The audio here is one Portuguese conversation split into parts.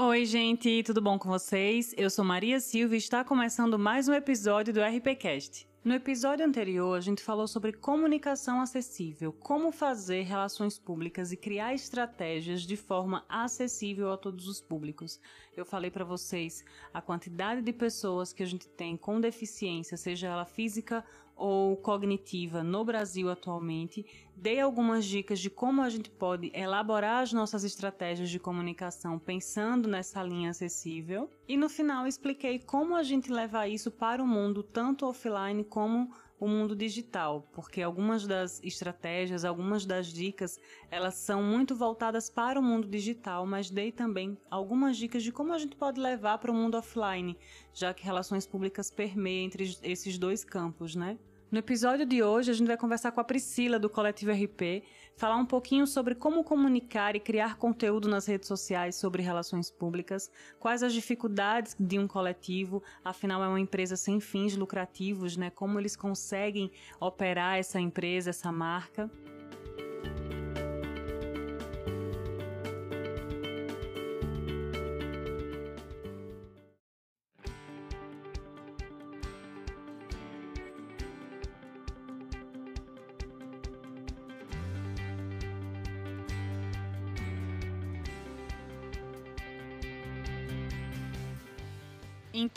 Oi, gente, tudo bom com vocês? Eu sou Maria Silva e está começando mais um episódio do RPCast. No episódio anterior, a gente falou sobre comunicação acessível, como fazer relações públicas e criar estratégias de forma acessível a todos os públicos. Eu falei para vocês a quantidade de pessoas que a gente tem com deficiência, seja ela física ou cognitiva no Brasil atualmente, dei algumas dicas de como a gente pode elaborar as nossas estratégias de comunicação pensando nessa linha acessível. E no final expliquei como a gente levar isso para o mundo tanto offline como o mundo digital, porque algumas das estratégias, algumas das dicas, elas são muito voltadas para o mundo digital, mas dei também algumas dicas de como a gente pode levar para o mundo offline, já que relações públicas permeiam entre esses dois campos, né? No episódio de hoje, a gente vai conversar com a Priscila do Coletivo RP, falar um pouquinho sobre como comunicar e criar conteúdo nas redes sociais sobre relações públicas, quais as dificuldades de um coletivo, afinal é uma empresa sem fins lucrativos, né? Como eles conseguem operar essa empresa, essa marca.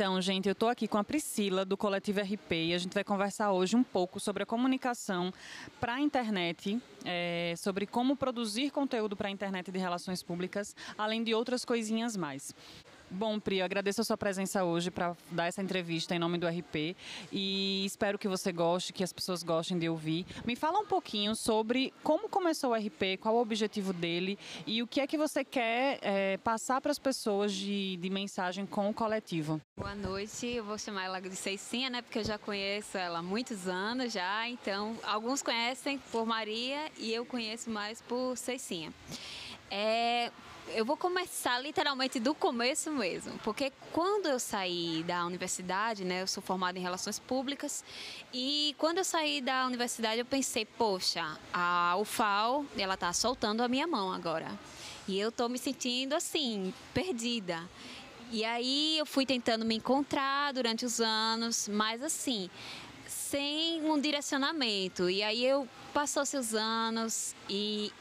Então, gente, eu estou aqui com a Priscila do Coletivo RP e a gente vai conversar hoje um pouco sobre a comunicação para a internet, é, sobre como produzir conteúdo para a internet de relações públicas, além de outras coisinhas mais. Bom, Pri, eu agradeço a sua presença hoje para dar essa entrevista em nome do RP e espero que você goste, que as pessoas gostem de ouvir. Me fala um pouquinho sobre como começou o RP, qual o objetivo dele e o que é que você quer é, passar para as pessoas de, de mensagem com o coletivo. Boa noite, eu vou chamar ela de Ceicinha, né? Porque eu já conheço ela há muitos anos já, então alguns conhecem por Maria e eu conheço mais por Ceicinha. É, eu vou começar literalmente do começo mesmo, porque quando eu saí da universidade, né, eu sou formada em relações públicas, e quando eu saí da universidade eu pensei, poxa, a UFAL, ela tá soltando a minha mão agora. E eu tô me sentindo assim, perdida. E aí eu fui tentando me encontrar durante os anos, mas assim, sem um direcionamento. E aí eu passou seus anos e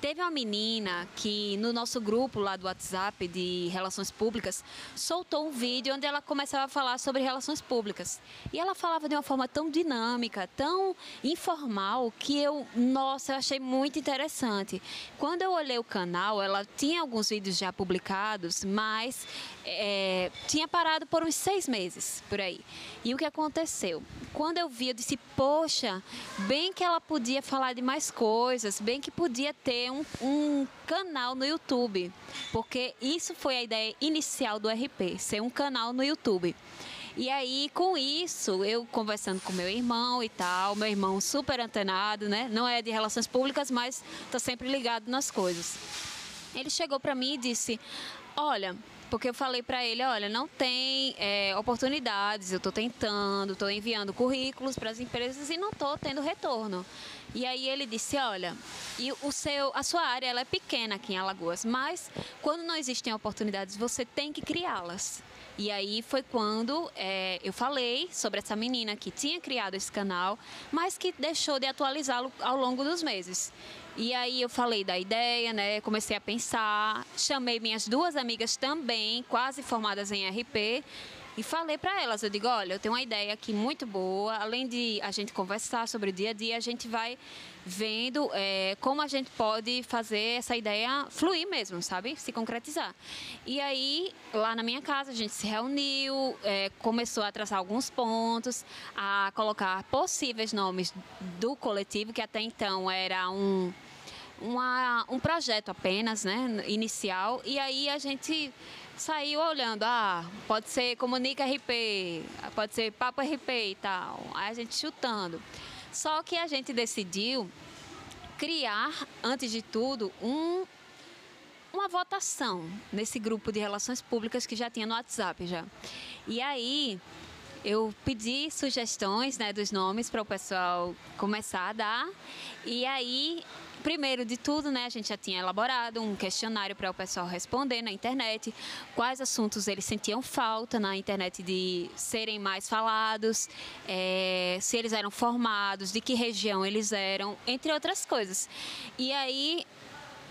Teve uma menina que no nosso grupo lá do WhatsApp de relações públicas soltou um vídeo onde ela começava a falar sobre relações públicas. E ela falava de uma forma tão dinâmica, tão informal, que eu, nossa, eu achei muito interessante. Quando eu olhei o canal, ela tinha alguns vídeos já publicados, mas é, tinha parado por uns seis meses por aí. E o que aconteceu? Quando eu vi, eu disse, poxa, bem que ela podia falar de mais coisas, bem que podia ter um, um canal no YouTube, porque isso foi a ideia inicial do RP, ser um canal no YouTube. E aí, com isso, eu conversando com meu irmão e tal, meu irmão super antenado, né? Não é de relações públicas, mas tá sempre ligado nas coisas. Ele chegou para mim e disse: Olha, porque eu falei para ele, olha, não tem é, oportunidades, eu estou tentando, estou enviando currículos para as empresas e não estou tendo retorno. E aí ele disse, olha, e o seu, a sua área ela é pequena aqui em Alagoas, mas quando não existem oportunidades, você tem que criá-las. E aí foi quando é, eu falei sobre essa menina que tinha criado esse canal, mas que deixou de atualizá-lo ao longo dos meses. E aí eu falei da ideia, né? Comecei a pensar, chamei minhas duas amigas também, quase formadas em RP, e falei para elas, eu digo, olha, eu tenho uma ideia aqui muito boa, além de a gente conversar sobre o dia a dia, a gente vai vendo é, como a gente pode fazer essa ideia fluir mesmo, sabe? Se concretizar. E aí, lá na minha casa, a gente se reuniu, é, começou a traçar alguns pontos, a colocar possíveis nomes do coletivo, que até então era um uma, um projeto apenas, né, inicial, e aí a gente saiu olhando, ah, pode ser Comunica RP, pode ser Papo RP e tal, aí a gente chutando. Só que a gente decidiu criar, antes de tudo, um, uma votação nesse grupo de relações públicas que já tinha no WhatsApp já. E aí eu pedi sugestões né, dos nomes para o pessoal começar a dar. E aí primeiro de tudo, né, a gente já tinha elaborado um questionário para o pessoal responder na internet, quais assuntos eles sentiam falta na internet de serem mais falados, é, se eles eram formados, de que região eles eram, entre outras coisas. E aí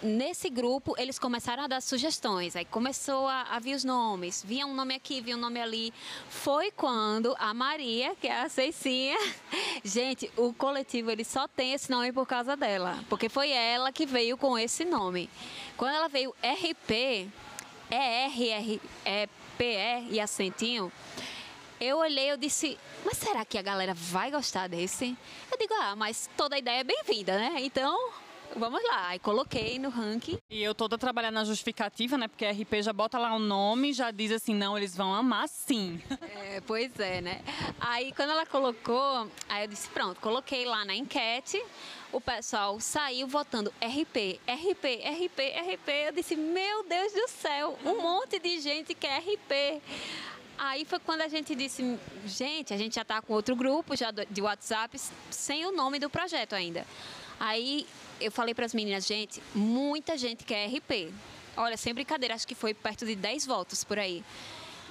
nesse grupo, eles começaram a dar sugestões. Aí começou a, a vir os nomes. Vinha um nome aqui, vinha um nome ali. Foi quando a Maria, que é a Ceicinha... Gente, o coletivo, ele só tem esse nome por causa dela. Porque foi ela que veio com esse nome. Quando ela veio RP, ERR, é PE e acentinho... Eu olhei, eu disse, mas será que a galera vai gostar desse? Eu digo, ah, mas toda ideia é bem-vinda, né? Então, vamos lá. Aí coloquei no ranking. E eu toda trabalhando na justificativa, né? Porque a RP já bota lá o nome, já diz assim, não, eles vão amar sim. É, pois é, né? Aí quando ela colocou, aí eu disse, pronto, coloquei lá na enquete. O pessoal saiu votando RP, RP, RP, RP. Eu disse, meu Deus do céu, um monte de gente quer RP. Aí foi quando a gente disse, gente, a gente já está com outro grupo já de WhatsApp sem o nome do projeto ainda. Aí eu falei para as meninas, gente, muita gente quer RP. Olha, sem brincadeira, acho que foi perto de 10 votos por aí.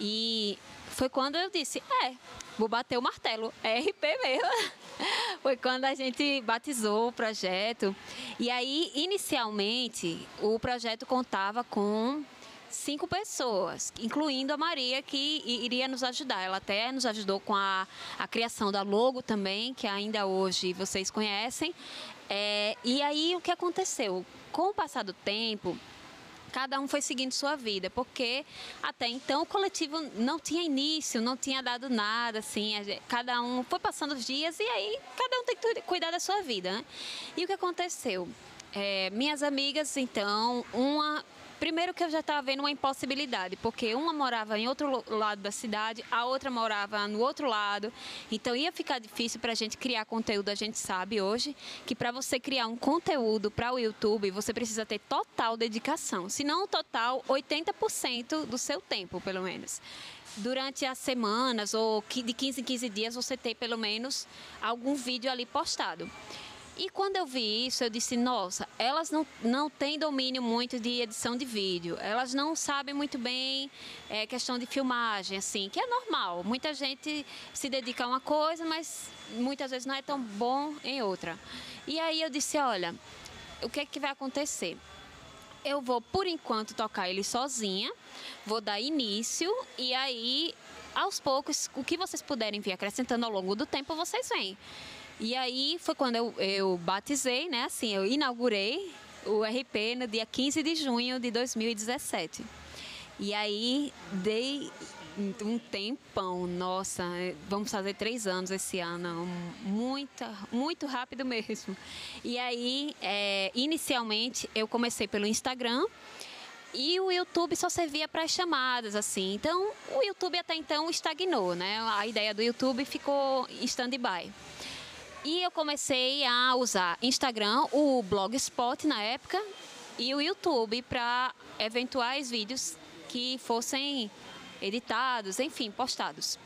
E foi quando eu disse, é, vou bater o martelo, é RP mesmo. foi quando a gente batizou o projeto. E aí, inicialmente, o projeto contava com cinco pessoas, incluindo a Maria, que iria nos ajudar. Ela até nos ajudou com a, a criação da logo também, que ainda hoje vocês conhecem. É, e aí o que aconteceu? Com o passar do tempo, cada um foi seguindo sua vida, porque até então o coletivo não tinha início, não tinha dado nada, assim, cada um foi passando os dias e aí cada um tem que cuidar da sua vida, né? E o que aconteceu? É, minhas amigas, então, uma Primeiro que eu já estava vendo uma impossibilidade, porque uma morava em outro lado da cidade, a outra morava no outro lado. Então ia ficar difícil para a gente criar conteúdo. A gente sabe hoje que para você criar um conteúdo para o YouTube, você precisa ter total dedicação. Se não total, 80% do seu tempo, pelo menos durante as semanas ou de 15 em 15 dias você ter pelo menos algum vídeo ali postado. E quando eu vi isso, eu disse: nossa, elas não, não têm domínio muito de edição de vídeo, elas não sabem muito bem é, questão de filmagem, assim, que é normal. Muita gente se dedica a uma coisa, mas muitas vezes não é tão bom em outra. E aí eu disse: olha, o que é que vai acontecer? Eu vou, por enquanto, tocar ele sozinha, vou dar início e aí, aos poucos, o que vocês puderem vir acrescentando ao longo do tempo, vocês vêm. E aí foi quando eu, eu batizei, né? Assim, eu inaugurei o RP no dia 15 de junho de 2017. E aí dei um tempão, nossa, vamos fazer três anos esse ano, muita, muito rápido mesmo. E aí, é, inicialmente, eu comecei pelo Instagram e o YouTube só servia para chamadas, assim. Então, o YouTube até então estagnou, né? A ideia do YouTube ficou em stand-by. E eu comecei a usar Instagram, o Blogspot na época e o YouTube para eventuais vídeos que fossem editados, enfim, postados.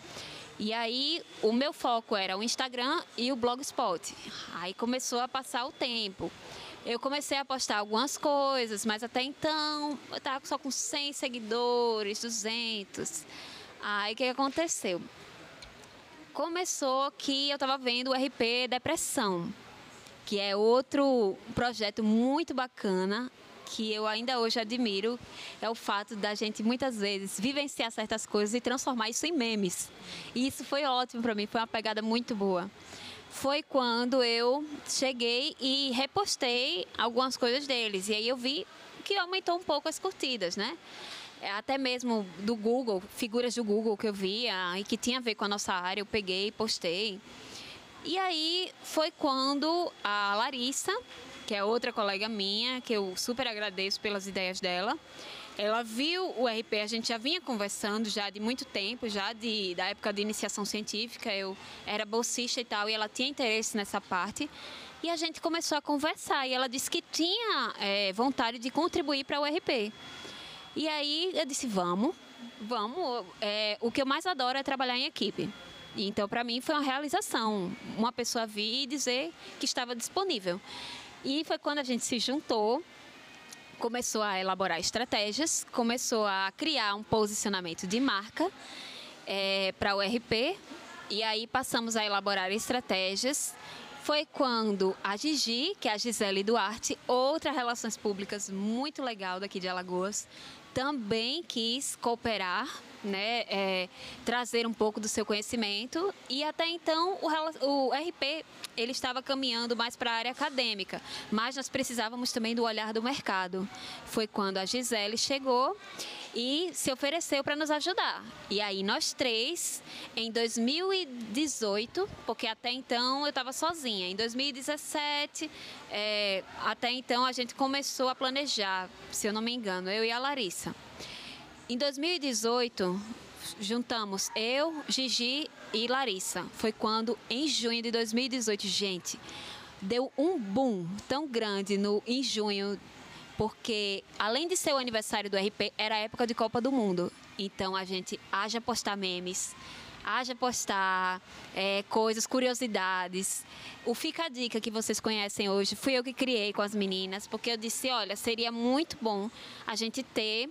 E aí o meu foco era o Instagram e o Blogspot. Aí começou a passar o tempo. Eu comecei a postar algumas coisas, mas até então eu estava só com 100 seguidores, 200. Aí o que aconteceu? Começou que eu estava vendo o RP Depressão, que é outro projeto muito bacana que eu ainda hoje admiro é o fato da gente muitas vezes vivenciar certas coisas e transformar isso em memes. E isso foi ótimo para mim, foi uma pegada muito boa. Foi quando eu cheguei e repostei algumas coisas deles e aí eu vi que aumentou um pouco as curtidas, né? É, até mesmo do Google, figuras do Google que eu via e que tinha a ver com a nossa área, eu peguei e postei. E aí foi quando a Larissa, que é outra colega minha, que eu super agradeço pelas ideias dela, ela viu o RP, a gente já vinha conversando já de muito tempo, já de, da época de iniciação científica, eu era bolsista e tal, e ela tinha interesse nessa parte. E a gente começou a conversar, e ela disse que tinha é, vontade de contribuir para o RP. E aí eu disse, vamos, vamos. É, o que eu mais adoro é trabalhar em equipe. Então, para mim, foi uma realização. Uma pessoa vir e dizer que estava disponível. E foi quando a gente se juntou, começou a elaborar estratégias, começou a criar um posicionamento de marca é, para o RP. E aí passamos a elaborar estratégias foi quando a Gigi, que é a Gisele Duarte, outra relações públicas muito legal daqui de Alagoas, também quis cooperar, né, é, trazer um pouco do seu conhecimento e até então o, o RP ele estava caminhando mais para a área acadêmica, mas nós precisávamos também do olhar do mercado. Foi quando a Gisele chegou e se ofereceu para nos ajudar. E aí nós três, em 2018, porque até então eu estava sozinha, em 2017, é, até então a gente começou a planejar, se eu não me engano, eu e a Larissa. Em 2018, juntamos eu, Gigi e Larissa. Foi quando, em junho de 2018, gente, deu um boom tão grande no, em junho porque além de ser o aniversário do RP, era a época de Copa do Mundo. Então a gente haja postar memes, haja postar é, coisas, curiosidades. O Fica a Dica que vocês conhecem hoje, fui eu que criei com as meninas, porque eu disse, olha, seria muito bom a gente ter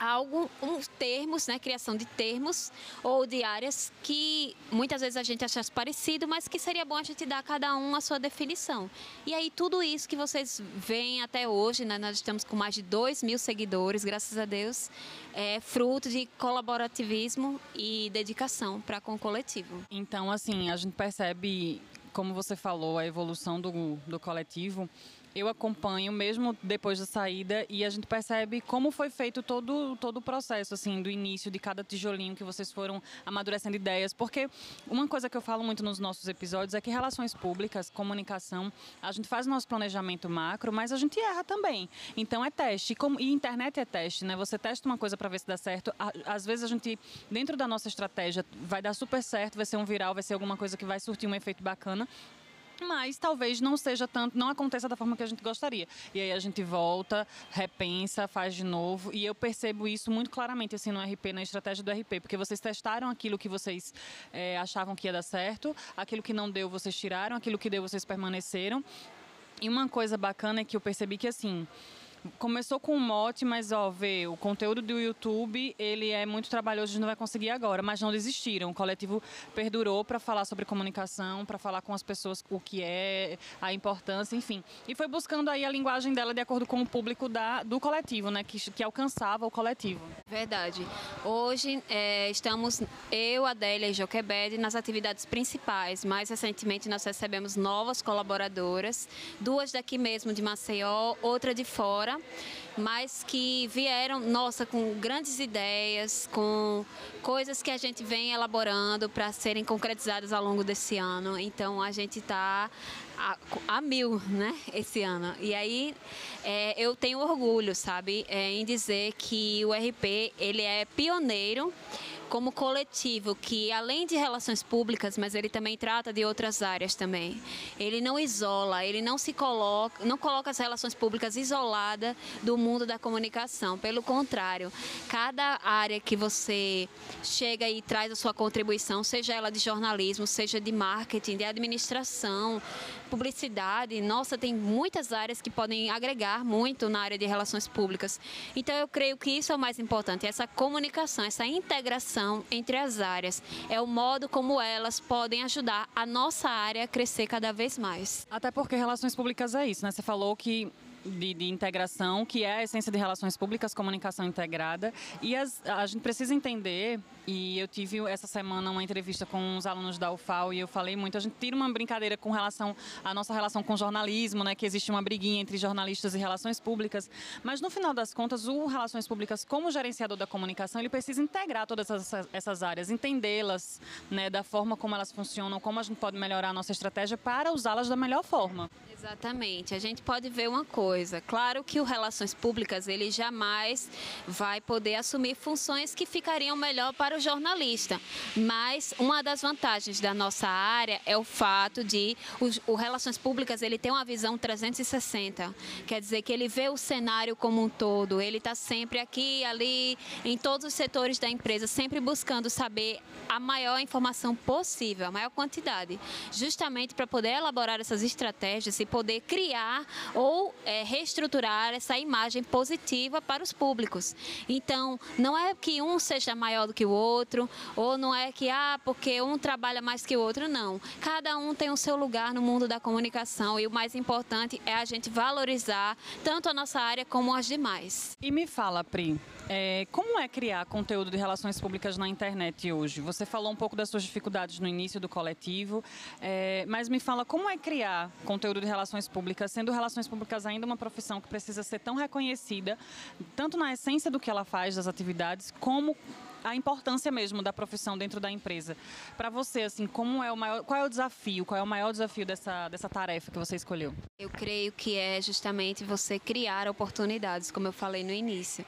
algo, uns termos, né, criação de termos ou de áreas que muitas vezes a gente acha parecido, mas que seria bom a gente dar a cada um a sua definição. E aí tudo isso que vocês veem até hoje, né, nós estamos com mais de 2 mil seguidores, graças a Deus, é fruto de colaborativismo e dedicação para com o coletivo. Então, assim, a gente percebe, como você falou, a evolução do, do coletivo eu acompanho mesmo depois da saída e a gente percebe como foi feito todo, todo o processo, assim, do início de cada tijolinho que vocês foram amadurecendo ideias. Porque uma coisa que eu falo muito nos nossos episódios é que relações públicas, comunicação, a gente faz nosso planejamento macro, mas a gente erra também. Então é teste. E internet é teste, né? Você testa uma coisa para ver se dá certo. Às vezes a gente, dentro da nossa estratégia, vai dar super certo, vai ser um viral, vai ser alguma coisa que vai surtir um efeito bacana mas talvez não seja tanto, não aconteça da forma que a gente gostaria. E aí a gente volta, repensa, faz de novo. E eu percebo isso muito claramente assim no RP, na estratégia do RP, porque vocês testaram aquilo que vocês é, achavam que ia dar certo, aquilo que não deu vocês tiraram, aquilo que deu vocês permaneceram. E uma coisa bacana é que eu percebi que assim começou com um mote, mas ó, vê, o conteúdo do YouTube, ele é muito trabalhoso, a gente não vai conseguir agora, mas não desistiram. O coletivo perdurou para falar sobre comunicação, para falar com as pessoas o que é, a importância, enfim. E foi buscando aí a linguagem dela de acordo com o público da, do coletivo, né, que, que alcançava o coletivo. Verdade. Hoje é, estamos eu, Adélia e Joquebed nas atividades principais. Mais recentemente nós recebemos novas colaboradoras, duas daqui mesmo de Maceió, outra de fora fora, mas que vieram, nossa, com grandes ideias, com coisas que a gente vem elaborando para serem concretizadas ao longo desse ano. Então a gente está a, a, mil, né, esse ano. E aí é, eu tenho orgulho, sabe, é, em dizer que o RP ele é pioneiro como coletivo que além de relações públicas, mas ele também trata de outras áreas também. Ele não isola, ele não se coloca, não coloca as relações públicas isolada do mundo da comunicação. Pelo contrário, cada área que você chega e traz a sua contribuição, seja ela de jornalismo, seja de marketing, de administração, publicidade, nossa, tem muitas áreas que podem agregar muito na área de relações públicas. Então eu creio que isso é o mais importante, essa comunicação, essa integração entre as áreas. É o modo como elas podem ajudar a nossa área a crescer cada vez mais. Até porque relações públicas é isso, né? Você falou que de, de, integração, que é a essência de relações públicas, comunicação integrada. E as, a gente precisa entender, e eu tive essa semana uma entrevista com os alunos da UFAL e eu falei muito, a gente tira uma brincadeira com relação à nossa relação com jornalismo, né, que existe uma briguinha entre jornalistas e relações públicas, mas no final das contas, o Relações Públicas, como gerenciador da comunicação, ele precisa integrar todas essas, essas áreas, entendê-las, né, da forma como elas funcionam, como a gente pode melhorar a nossa estratégia para usá-las da melhor forma. Exatamente. A gente pode ver uma coisa coisa. Claro que o Relações Públicas, ele jamais vai poder assumir funções que ficariam melhor para o jornalista. Mas uma das vantagens da nossa área é o fato de o, o Relações Públicas, ele tem uma visão 360. Quer dizer que ele vê o cenário como um todo, ele está sempre aqui, ali, em todos os setores da empresa, sempre buscando saber a maior informação possível, a maior quantidade, justamente para poder elaborar essas estratégias e poder criar ou é, reestruturar essa imagem positiva para os públicos. Então, não é que um seja maior do que o outro, ou não é que, ah, porque um trabalha mais que o outro, não. Cada um tem o seu lugar no mundo da comunicação e o mais importante é a gente valorizar tanto a nossa área como as demais. E me fala, Pri, é, como é criar conteúdo de relações públicas na internet hoje? Você falou um pouco das suas dificuldades no início do coletivo, é, mas me fala como é criar conteúdo de relações públicas, sendo relações públicas ainda uma profissão que precisa ser tão reconhecida, tanto na essência do que ela faz, das atividades, como a importância mesmo da profissão dentro da empresa. Para você, assim, como é o maior, qual é o desafio, qual é o maior desafio dessa, dessa tarefa que você escolheu? Eu creio que é justamente você criar oportunidades, como eu falei no início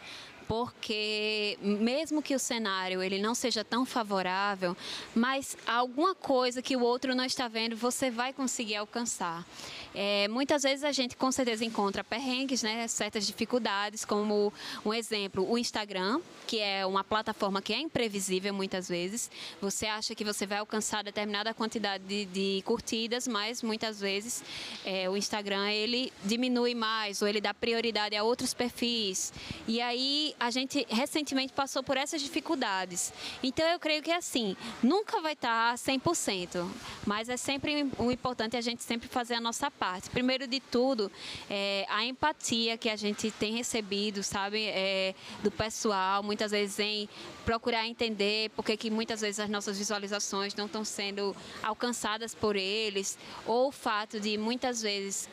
porque mesmo que o cenário ele não seja tão favorável, mas alguma coisa que o outro não está vendo, você vai conseguir alcançar. É, muitas vezes a gente com certeza encontra perrengues, né, certas dificuldades, como um exemplo, o Instagram, que é uma plataforma que é imprevisível muitas vezes. Você acha que você vai alcançar determinada quantidade de, de curtidas, mas muitas vezes é, o Instagram ele diminui mais ou ele dá prioridade a outros perfis. E aí a gente recentemente passou por essas dificuldades. Então eu creio que é assim, nunca vai estar 100%, mas é sempre o importante é a gente sempre fazer a nossa parte. Primeiro de tudo, é, a empatia que a gente tem recebido, sabe, é, do pessoal, muitas vezes em procurar entender por que muitas vezes as nossas visualizações não estão sendo alcançadas por eles, ou o fato de muitas vezes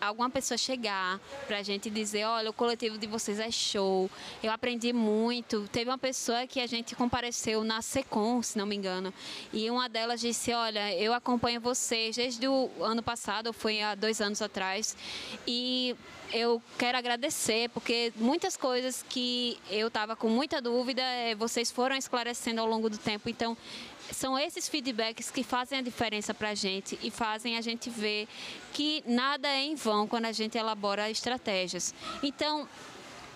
alguma pessoa chegar para a gente dizer, olha, o coletivo de vocês é show, eu aprendi muito. Teve uma pessoa que a gente compareceu na Secom, se não me engano, e uma delas disse, olha, eu acompanho vocês desde o ano passado, foi foi há dois anos atrás. E eu quero agradecer, porque muitas coisas que eu estava com muita dúvida, eh, vocês foram esclarecendo ao longo do tempo. Então, são esses feedbacks que fazem a diferença para a gente e fazem a gente ver que nada é em vão quando a gente elabora estratégias. Então,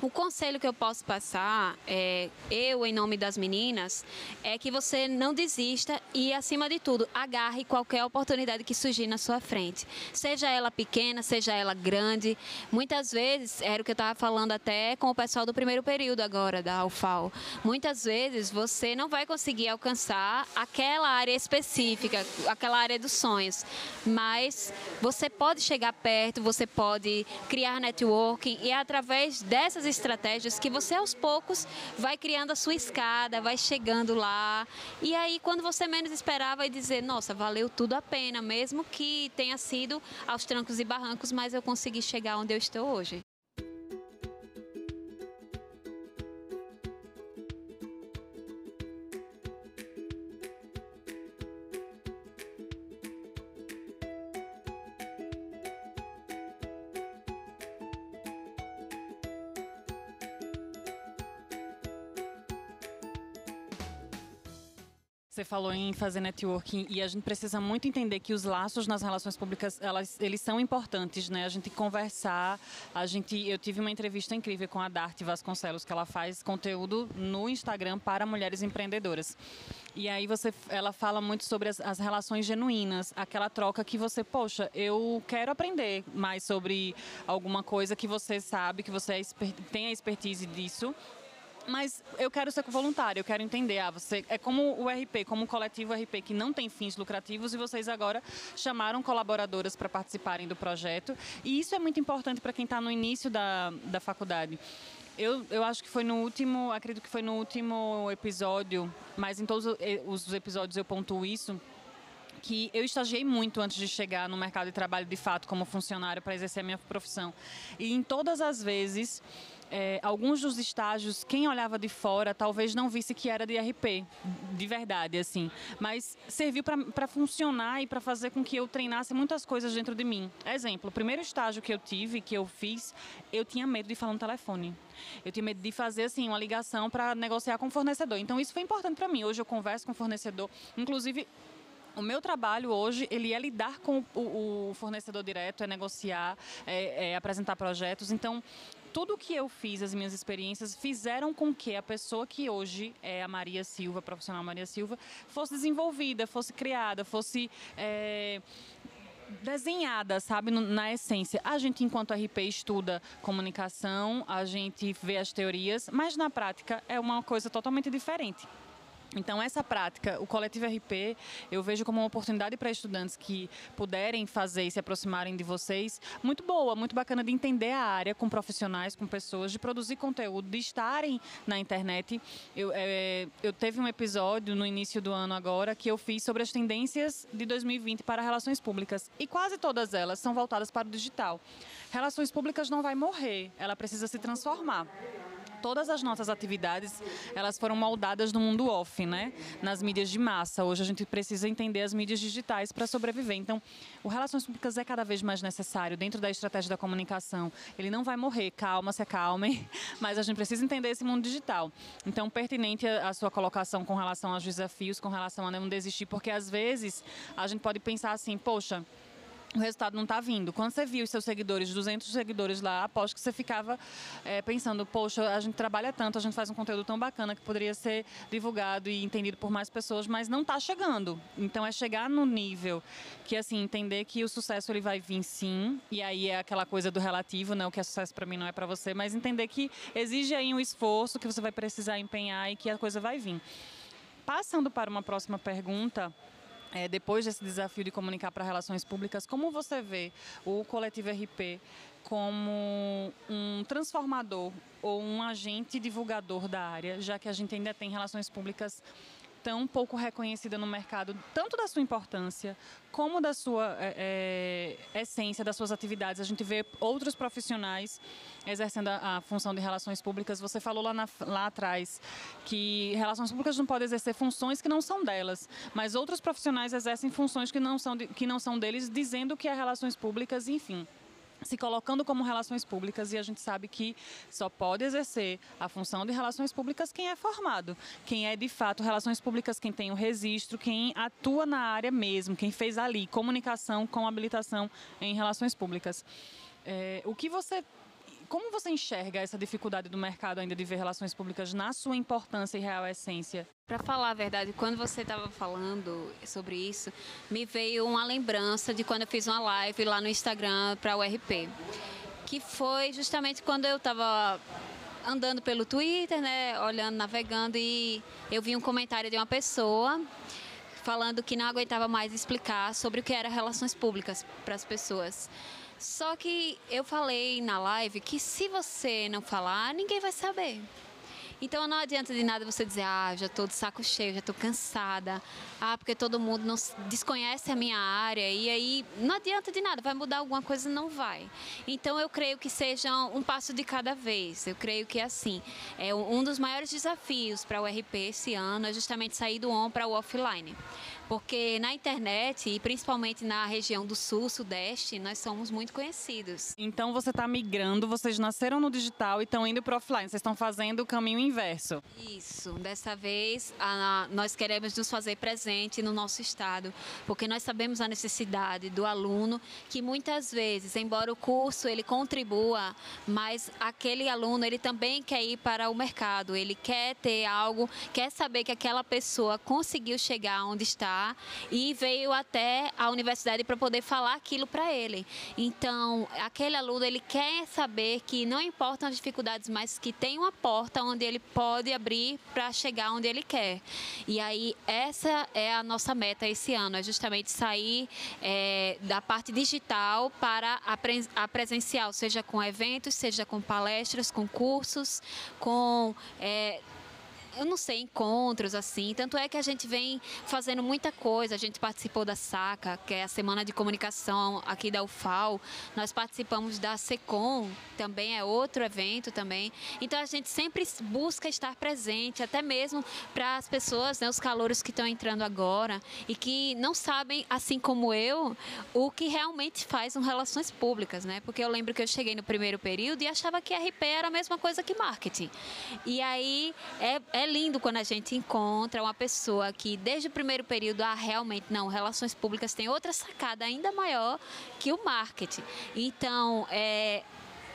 o conselho que eu posso passar, é, eu em nome das meninas, é que você não desista e, acima de tudo, agarre qualquer oportunidade que surgir na sua frente. Seja ela pequena, seja ela grande. Muitas vezes, era o que eu estava falando até com o pessoal do primeiro período agora, da UFAO. Muitas vezes você não vai conseguir alcançar aquela área específica, aquela área dos sonhos. Mas você pode chegar perto, você pode criar networking e através dessas estratégias que você aos poucos vai criando a sua escada, vai chegando lá. E aí, quando você menos esperar, vai dizer: nossa, valeu tudo a pena, mesmo que tenha sido aos trancos e barrancos, mas eu consegui chegar onde eu estou hoje. Falou em fazer networking e a gente precisa muito entender que os laços nas relações públicas, elas, eles são importantes, né? A gente conversar, a gente, eu tive uma entrevista incrível com a Dart Vasconcelos, que ela faz conteúdo no Instagram para mulheres empreendedoras. E aí você, ela fala muito sobre as, as relações genuínas, aquela troca que você, poxa, eu quero aprender mais sobre alguma coisa que você sabe, que você é, tem a expertise disso mas eu quero ser voluntário, eu quero entender. Ah, você é como o RP, como o coletivo RP que não tem fins lucrativos e vocês agora chamaram colaboradoras para participarem do projeto. E isso é muito importante para quem está no início da, da faculdade. Eu, eu acho que foi no último, acredito que foi no último episódio, mas em todos os episódios eu pontuo isso que eu estagiei muito antes de chegar no mercado de trabalho de fato como funcionário para exercer a minha profissão. E em todas as vezes é, alguns dos estágios, quem olhava de fora talvez não visse que era de RP, de verdade, assim. Mas serviu para funcionar e para fazer com que eu treinasse muitas coisas dentro de mim. Exemplo, o primeiro estágio que eu tive, que eu fiz, eu tinha medo de falar no telefone. Eu tinha medo de fazer assim uma ligação para negociar com o fornecedor. Então isso foi importante para mim. Hoje eu converso com o fornecedor, inclusive o meu trabalho hoje ele é lidar com o, o fornecedor direto, é negociar, é, é, apresentar projetos. Então tudo que eu fiz, as minhas experiências, fizeram com que a pessoa que hoje é a Maria Silva, a profissional Maria Silva, fosse desenvolvida, fosse criada, fosse. É, desenhada, sabe, na essência. A gente, enquanto RP, estuda comunicação, a gente vê as teorias, mas na prática é uma coisa totalmente diferente. Então, essa prática, o Coletivo RP, eu vejo como uma oportunidade para estudantes que puderem fazer e se aproximarem de vocês, muito boa, muito bacana de entender a área com profissionais, com pessoas, de produzir conteúdo, de estarem na internet. Eu, é, eu teve um episódio no início do ano agora que eu fiz sobre as tendências de 2020 para relações públicas e quase todas elas são voltadas para o digital. Relações públicas não vai morrer, ela precisa se transformar todas as nossas atividades elas foram moldadas no mundo off, né? Nas mídias de massa. Hoje a gente precisa entender as mídias digitais para sobreviver. Então, o relações públicas é cada vez mais necessário dentro da estratégia da comunicação. Ele não vai morrer, calma, se acalmem, mas a gente precisa entender esse mundo digital. Então, pertinente a, a sua colocação com relação aos desafios, com relação a não desistir, porque às vezes a gente pode pensar assim, poxa, o resultado não está vindo. Quando você viu os seus seguidores, 200 seguidores lá, aposto que você ficava é, pensando, poxa, a gente trabalha tanto, a gente faz um conteúdo tão bacana que poderia ser divulgado e entendido por mais pessoas, mas não está chegando. Então é chegar no nível que, assim, entender que o sucesso ele vai vir sim, e aí é aquela coisa do relativo, né? O que é sucesso para mim não é para você, mas entender que exige aí um esforço que você vai precisar empenhar e que a coisa vai vir. Passando para uma próxima pergunta, é, depois desse desafio de comunicar para relações públicas, como você vê o coletivo RP como um transformador ou um agente divulgador da área, já que a gente ainda tem relações públicas tão pouco reconhecida no mercado, tanto da sua importância como da sua é, essência, das suas atividades. A gente vê outros profissionais exercendo a, a função de relações públicas. Você falou lá, na, lá atrás que relações públicas não podem exercer funções que não são delas, mas outros profissionais exercem funções que não são, de, que não são deles, dizendo que é relações públicas, enfim se colocando como relações públicas e a gente sabe que só pode exercer a função de relações públicas quem é formado, quem é de fato relações públicas, quem tem o registro, quem atua na área mesmo, quem fez ali comunicação com habilitação em relações públicas. É, o que você como você enxerga essa dificuldade do mercado ainda de ver relações públicas na sua importância e real essência? Para falar a verdade, quando você estava falando sobre isso, me veio uma lembrança de quando eu fiz uma live lá no Instagram para o RP, que foi justamente quando eu estava andando pelo Twitter, né, olhando, navegando e eu vi um comentário de uma pessoa falando que não aguentava mais explicar sobre o que era relações públicas para as pessoas. Só que eu falei na live que se você não falar, ninguém vai saber. Então não adianta de nada você dizer, ah, já estou de saco cheio, já estou cansada, ah, porque todo mundo não desconhece a minha área, e aí não adianta de nada, vai mudar alguma coisa? Não vai. Então eu creio que seja um passo de cada vez, eu creio que é assim, é um dos maiores desafios para o RP esse ano é justamente sair do on para o offline. Porque na internet, e principalmente na região do sul, sudeste, nós somos muito conhecidos. Então você está migrando, vocês nasceram no digital e estão indo para offline, vocês estão fazendo o caminho inverso. Isso, dessa vez a, nós queremos nos fazer presente no nosso estado, porque nós sabemos a necessidade do aluno que muitas vezes, embora o curso ele contribua, mas aquele aluno ele também quer ir para o mercado, ele quer ter algo, quer saber que aquela pessoa conseguiu chegar onde está e veio até a universidade para poder falar aquilo para ele. Então, aquele aluno ele quer saber que não importam as dificuldades, mas que tem uma porta onde ele pode abrir para chegar onde ele quer. E aí essa é a nossa meta esse ano, é justamente sair é, da parte digital para a, pre a presencial, seja com eventos, seja com palestras, com cursos, com é, eu não sei, encontros assim. Tanto é que a gente vem fazendo muita coisa. A gente participou da SACA, que é a Semana de Comunicação aqui da UFAL. Nós participamos da SECOM, também é outro evento também. Então a gente sempre busca estar presente, até mesmo para as pessoas, né, os calouros que estão entrando agora e que não sabem, assim como eu, o que realmente faz um relações públicas, né? Porque eu lembro que eu cheguei no primeiro período e achava que RP era a mesma coisa que marketing. E aí é, é lindo quando a gente encontra uma pessoa que, desde o primeiro período, ah, realmente, não, relações públicas tem outra sacada ainda maior que o marketing. Então, é,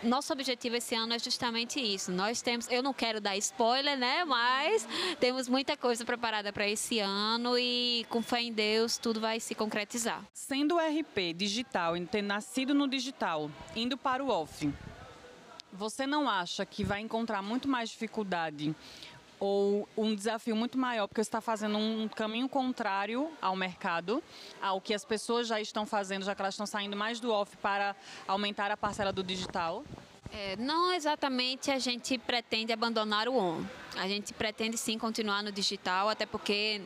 nosso objetivo esse ano é justamente isso. Nós temos, eu não quero dar spoiler, né? Mas temos muita coisa preparada para esse ano e com fé em Deus tudo vai se concretizar. Sendo o RP digital, ter nascido no digital, indo para o off, você não acha que vai encontrar muito mais dificuldade ou um desafio muito maior, porque você está fazendo um caminho contrário ao mercado, ao que as pessoas já estão fazendo, já que elas estão saindo mais do off para aumentar a parcela do digital? É, não exatamente a gente pretende abandonar o on. A gente pretende sim continuar no digital, até porque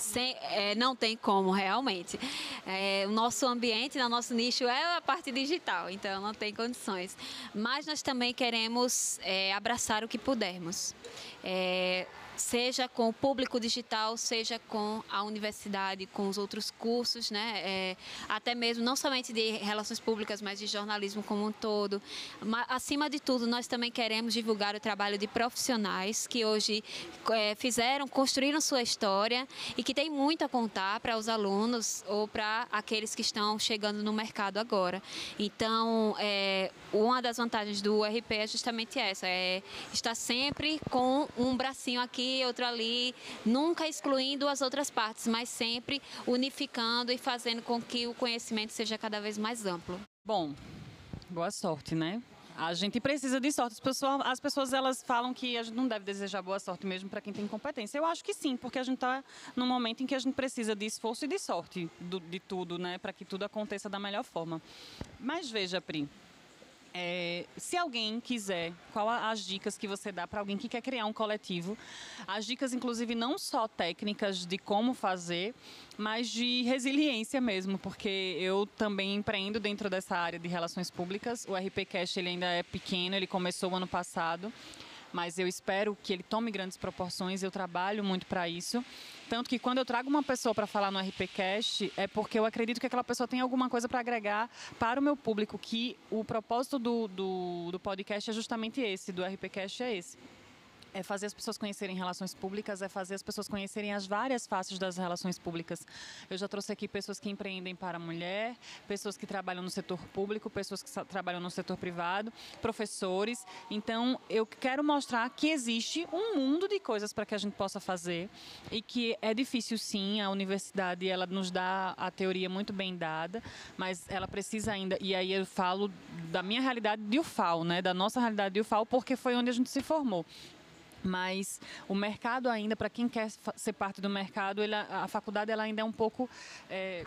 sem, é, não tem como realmente. É, o nosso ambiente, o nosso nicho é a parte digital, então não tem condições. Mas nós também queremos é, abraçar o que pudermos. É, seja com o público digital, seja com a universidade, com os outros cursos, né? É, até mesmo não somente de relações públicas, mas de jornalismo como um todo. Mas, acima de tudo, nós também queremos divulgar o trabalho de profissionais que hoje é, fizeram, construíram sua história e que tem muito a contar para os alunos ou para aqueles que estão chegando no mercado agora. Então, é, uma das vantagens do RP é justamente essa, é estar sempre com um bracinho aqui outro ali, nunca excluindo as outras partes, mas sempre unificando e fazendo com que o conhecimento seja cada vez mais amplo. Bom, boa sorte, né? A gente precisa de sorte. As pessoas, as pessoas elas falam que a gente não deve desejar boa sorte mesmo para quem tem competência. Eu acho que sim, porque a gente está num momento em que a gente precisa de esforço e de sorte do, de tudo, né, para que tudo aconteça da melhor forma. Mas veja, Pri, é, se alguém quiser, qual as dicas que você dá para alguém que quer criar um coletivo? As dicas, inclusive, não só técnicas de como fazer, mas de resiliência mesmo, porque eu também empreendo dentro dessa área de relações públicas. O RP Cash ele ainda é pequeno, ele começou ano passado mas eu espero que ele tome grandes proporções, eu trabalho muito para isso. Tanto que quando eu trago uma pessoa para falar no RPCast, é porque eu acredito que aquela pessoa tem alguma coisa para agregar para o meu público, que o propósito do, do, do podcast é justamente esse, do RPCast é esse é fazer as pessoas conhecerem relações públicas, é fazer as pessoas conhecerem as várias faces das relações públicas. Eu já trouxe aqui pessoas que empreendem para a mulher, pessoas que trabalham no setor público, pessoas que trabalham no setor privado, professores. Então, eu quero mostrar que existe um mundo de coisas para que a gente possa fazer e que é difícil sim, a universidade ela nos dá a teoria muito bem dada, mas ela precisa ainda, e aí eu falo da minha realidade de UFAL, né, da nossa realidade de UFAL, porque foi onde a gente se formou mas o mercado ainda, para quem quer ser parte do mercado, ele, a faculdade ela ainda é um pouco é,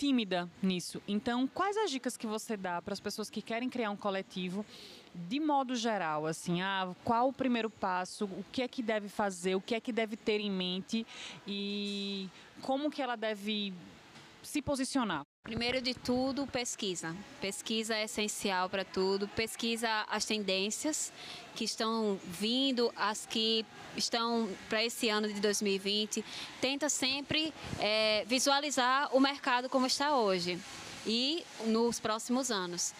tímida nisso. Então, quais as dicas que você dá para as pessoas que querem criar um coletivo, de modo geral, assim, ah, qual o primeiro passo, o que é que deve fazer, o que é que deve ter em mente e como que ela deve se posicionar? Primeiro de tudo, pesquisa. Pesquisa é essencial para tudo. Pesquisa as tendências que estão vindo, as que estão para esse ano de 2020. Tenta sempre é, visualizar o mercado como está hoje e nos próximos anos.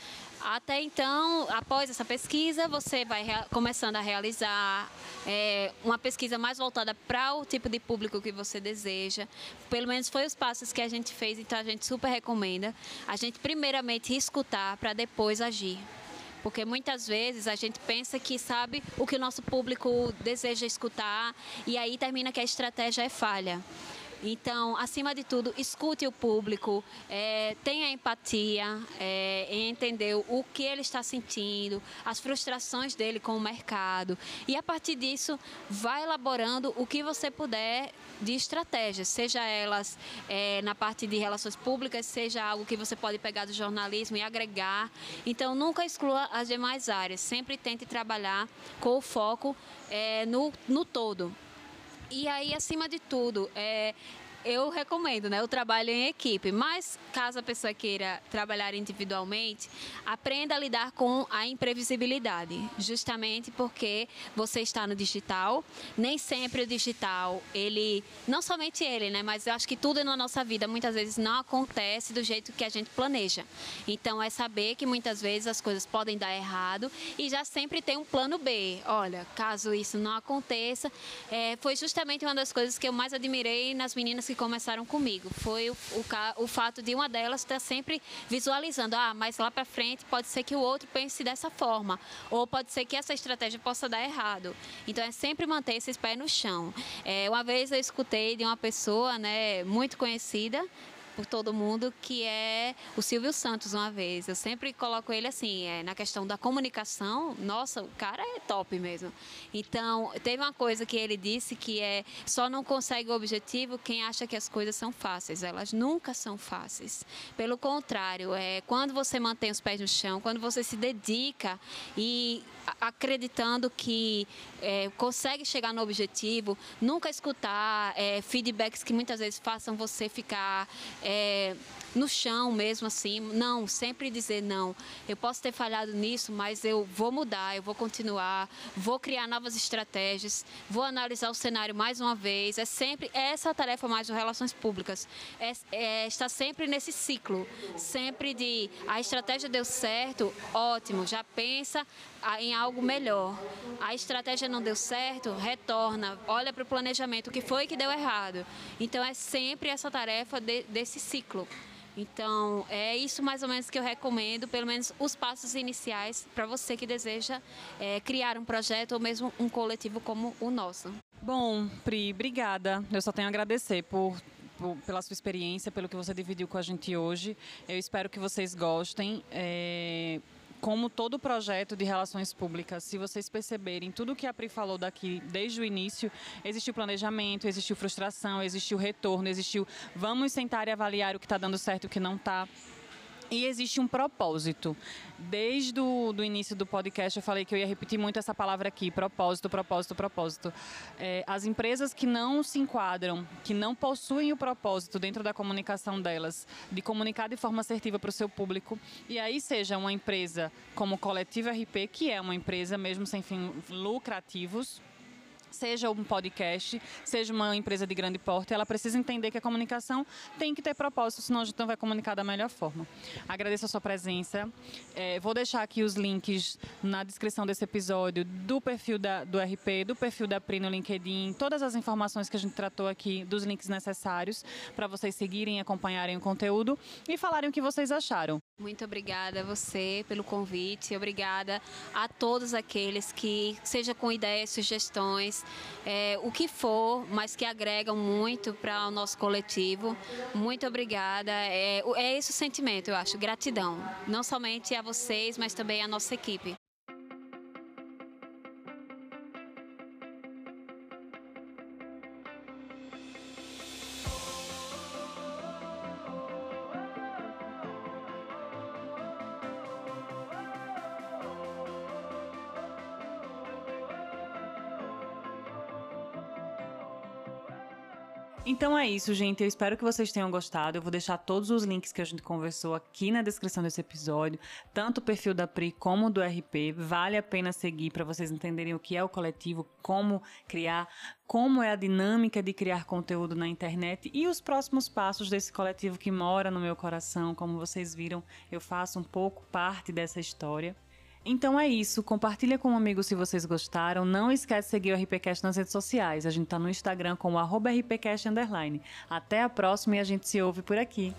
Até então, após essa pesquisa, você vai começando a realizar é, uma pesquisa mais voltada para o tipo de público que você deseja. Pelo menos foi os passos que a gente fez, então a gente super recomenda. A gente primeiramente escutar para depois agir. Porque muitas vezes a gente pensa que sabe o que o nosso público deseja escutar e aí termina que a estratégia é falha Então, acima de tudo, escute o público, é, tenha empatia é, em entender o que ele está sentindo, as frustrações dele com o mercado. E a partir disso, vá elaborando o que você puder de estratégias, seja elas é, na parte de relações públicas, seja algo que você pode pegar do jornalismo e agregar. Então, nunca exclua as demais áreas, sempre tente trabalhar com o foco é, no, no todo. E aí, acima de tudo, é, eu recomendo, né, o trabalho em equipe. Mas caso a pessoa queira trabalhar individualmente, aprenda a lidar com a imprevisibilidade, justamente porque você está no digital. Nem sempre o digital, ele, não somente ele, né, mas eu acho que tudo na nossa vida muitas vezes não acontece do jeito que a gente planeja. Então é saber que muitas vezes as coisas podem dar errado e já sempre tem um plano B. Olha, caso isso não aconteça, é, foi justamente uma das coisas que eu mais admirei nas meninas que começaram comigo. Foi o, o, o fato de uma delas estar sempre visualizando, ah, mas lá para frente pode ser que o outro pense dessa forma, ou pode ser que essa estratégia possa dar errado. Então é sempre manter esses pés no chão. É, uma vez eu escutei de uma pessoa, né, muito conhecida, por todo mundo, que é o Silvio Santos uma vez. Eu sempre coloco ele assim, é, na questão da comunicação, nossa, o cara é top mesmo. Então, teve uma coisa que ele disse que é só não consegue o objetivo quem acha que as coisas são fáceis. Elas nunca são fáceis. Pelo contrário, é quando você mantém os pés no chão, quando você se dedica e acreditando que é, consegue chegar no objetivo, nunca escutar é, feedbacks que muitas vezes façam você ficar é, えー no chão mesmo assim. Não, sempre dizer não. Eu posso ter falhado nisso, mas eu vou mudar, eu vou continuar, vou criar novas estratégias, vou analisar o cenário mais uma vez. É sempre é essa a tarefa mais de relações públicas. É, é, está sempre nesse ciclo, sempre de a estratégia deu certo, ótimo, já pensa em algo melhor. A estratégia não deu certo, retorna, olha para o planejamento, o que foi que deu errado. Então é sempre essa tarefa de, desse ciclo. Então, é isso mais ou menos que eu recomendo, pelo menos os passos iniciais para você que deseja é, criar um projeto ou mesmo um coletivo como o nosso. Bom, Pri, obrigada. Eu só tenho a agradecer por pela sua experiência, pelo que você dividiu com a gente hoje. Eu espero que vocês gostem. É como todo projeto de relações públicas, se vocês perceberem, tudo que a Pri falou daqui desde o início, existiu planejamento, existiu frustração, existiu retorno, existiu vamos sentar e avaliar o que está dando certo e o que não está. E existe um propósito. Desde o início do podcast eu falei que eu ia repetir muito essa palavra aqui, propósito, propósito, propósito. É, as empresas que não se enquadram, que não possuem o propósito dentro da comunicação delas, de comunicar de forma assertiva para o seu público, e aí seja uma empresa como Coletivo RP, que é uma empresa mesmo sem fins lucrativos, seja um podcast, seja uma empresa de grande porte, ela precisa entender que a comunicação tem que ter propósito, senão a gente não vai comunicar da melhor forma. Agradeço a sua presença. É, vou deixar aqui os links na descrição desse episódio do perfil da, do RP, do perfil da Pri no LinkedIn, todas as informações que a gente tratou aqui, dos links necessários para vocês seguirem, acompanharem o conteúdo e falarem o que vocês acharam. Muito obrigada a você pelo convite, obrigada a todos aqueles que, seja com ideias, sugestões, é, o que for, mas que agregam muito para o nosso coletivo. Muito obrigada. É, é esse o sentimento, eu acho, gratidão. Não somente a vocês, mas também à nossa equipe. Então é isso, gente. Eu espero que vocês tenham gostado. Eu vou deixar todos os links que a gente conversou aqui na descrição desse episódio, tanto o perfil da Pri como do RP. Vale a pena seguir para vocês entenderem o que é o coletivo, como criar, como é a dinâmica de criar conteúdo na internet e os próximos passos desse coletivo que mora no meu coração. Como vocês viram, eu faço um pouco parte dessa história. Então é isso. Compartilha com um amigo se vocês gostaram. Não esquece de seguir o RPCast nas redes sociais. A gente tá no Instagram como RPCast. Até a próxima e a gente se ouve por aqui.